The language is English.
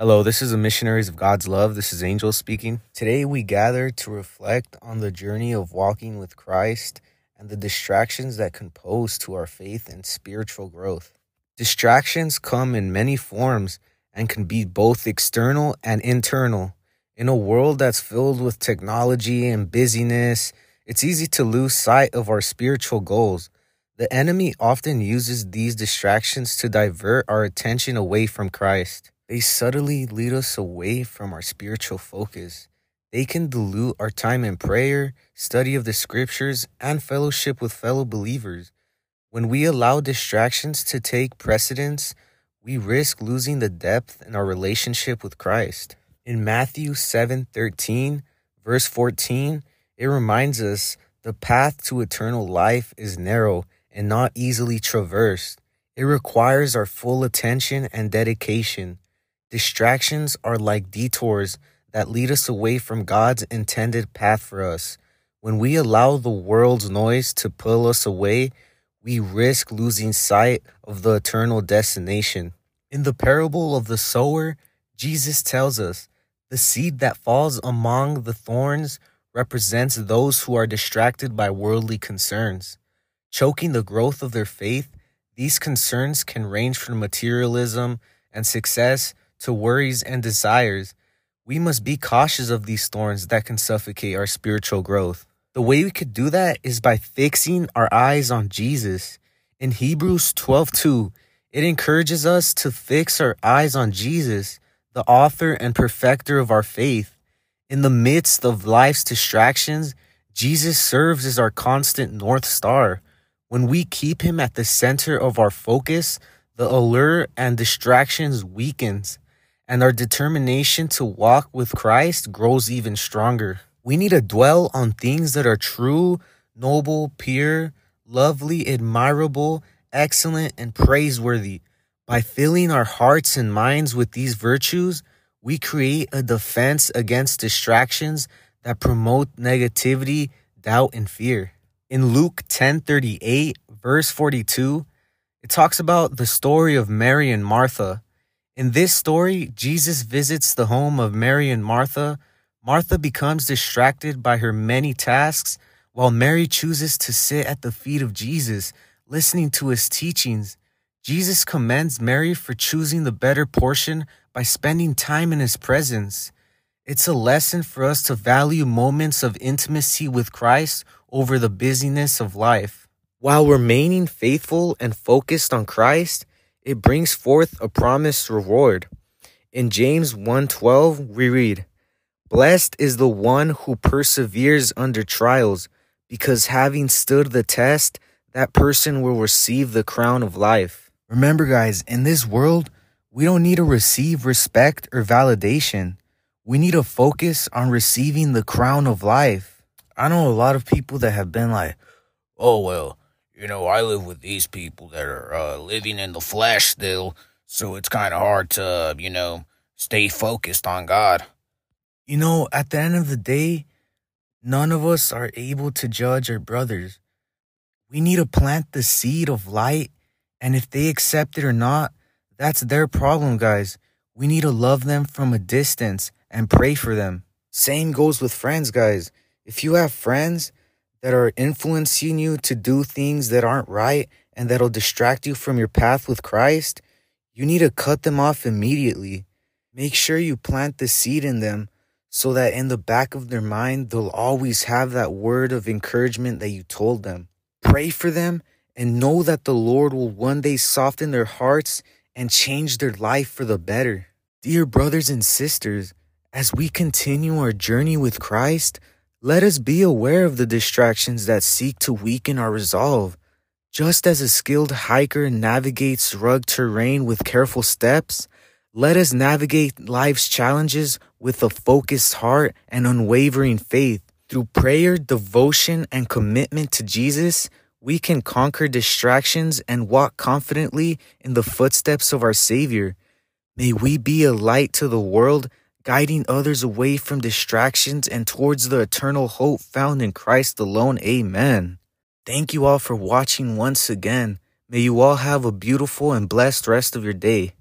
Hello, this is the Missionaries of God's Love. This is Angel speaking. Today we gather to reflect on the journey of walking with Christ and the distractions that can pose to our faith and spiritual growth. Distractions come in many forms and can be both external and internal. In a world that's filled with technology and busyness, it's easy to lose sight of our spiritual goals. The enemy often uses these distractions to divert our attention away from Christ. They subtly lead us away from our spiritual focus. They can dilute our time in prayer, study of the scriptures, and fellowship with fellow believers. When we allow distractions to take precedence, we risk losing the depth in our relationship with Christ. In Matthew 7:13, verse 14, it reminds us the path to eternal life is narrow and not easily traversed. It requires our full attention and dedication. Distractions are like detours that lead us away from God's intended path for us. When we allow the world's noise to pull us away, we risk losing sight of the eternal destination. In the parable of the sower, Jesus tells us the seed that falls among the thorns represents those who are distracted by worldly concerns. Choking the growth of their faith, these concerns can range from materialism and success to worries and desires. We must be cautious of these thorns that can suffocate our spiritual growth. The way we could do that is by fixing our eyes on Jesus. In Hebrews 12:2, it encourages us to fix our eyes on Jesus, the author and perfecter of our faith. In the midst of life's distractions, Jesus serves as our constant north star. When we keep him at the center of our focus, the allure and distractions weakens, and our determination to walk with Christ grows even stronger. We need to dwell on things that are true, noble, pure, lovely, admirable, excellent, and praiseworthy. By filling our hearts and minds with these virtues, we create a defense against distractions that promote negativity, doubt, and fear. In Luke 10:38, verse 42, it talks about the story of Mary and Martha. In this story, Jesus visits the home of Mary and Martha. Martha becomes distracted by her many tasks, while Mary chooses to sit at the feet of Jesus, listening to his teachings. Jesus commends Mary for choosing the better portion by spending time in his presence. It's a lesson for us to value moments of intimacy with Christ over the busyness of life. While remaining faithful and focused on Christ, it brings forth a promised reward. In James 1:12 we read, "Blessed is the one who perseveres under trials, because having stood the test, that person will receive the crown of life." Remember guys, in this world, we don't need to receive respect or validation. We need to focus on receiving the crown of life. I know a lot of people that have been like, oh, well, you know, I live with these people that are uh, living in the flesh still, so it's kind of hard to, you know, stay focused on God. You know, at the end of the day, none of us are able to judge our brothers. We need to plant the seed of light, and if they accept it or not, that's their problem, guys. We need to love them from a distance and pray for them. Same goes with friends, guys. If you have friends that are influencing you to do things that aren't right and that'll distract you from your path with Christ, you need to cut them off immediately. Make sure you plant the seed in them so that in the back of their mind, they'll always have that word of encouragement that you told them. Pray for them and know that the Lord will one day soften their hearts and change their life for the better. Dear brothers and sisters, as we continue our journey with Christ, let us be aware of the distractions that seek to weaken our resolve. Just as a skilled hiker navigates rugged terrain with careful steps, let us navigate life's challenges with a focused heart and unwavering faith. Through prayer, devotion, and commitment to Jesus, we can conquer distractions and walk confidently in the footsteps of our Savior. May we be a light to the world guiding others away from distractions and towards the eternal hope found in Christ alone. Amen. Thank you all for watching once again. May you all have a beautiful and blessed rest of your day.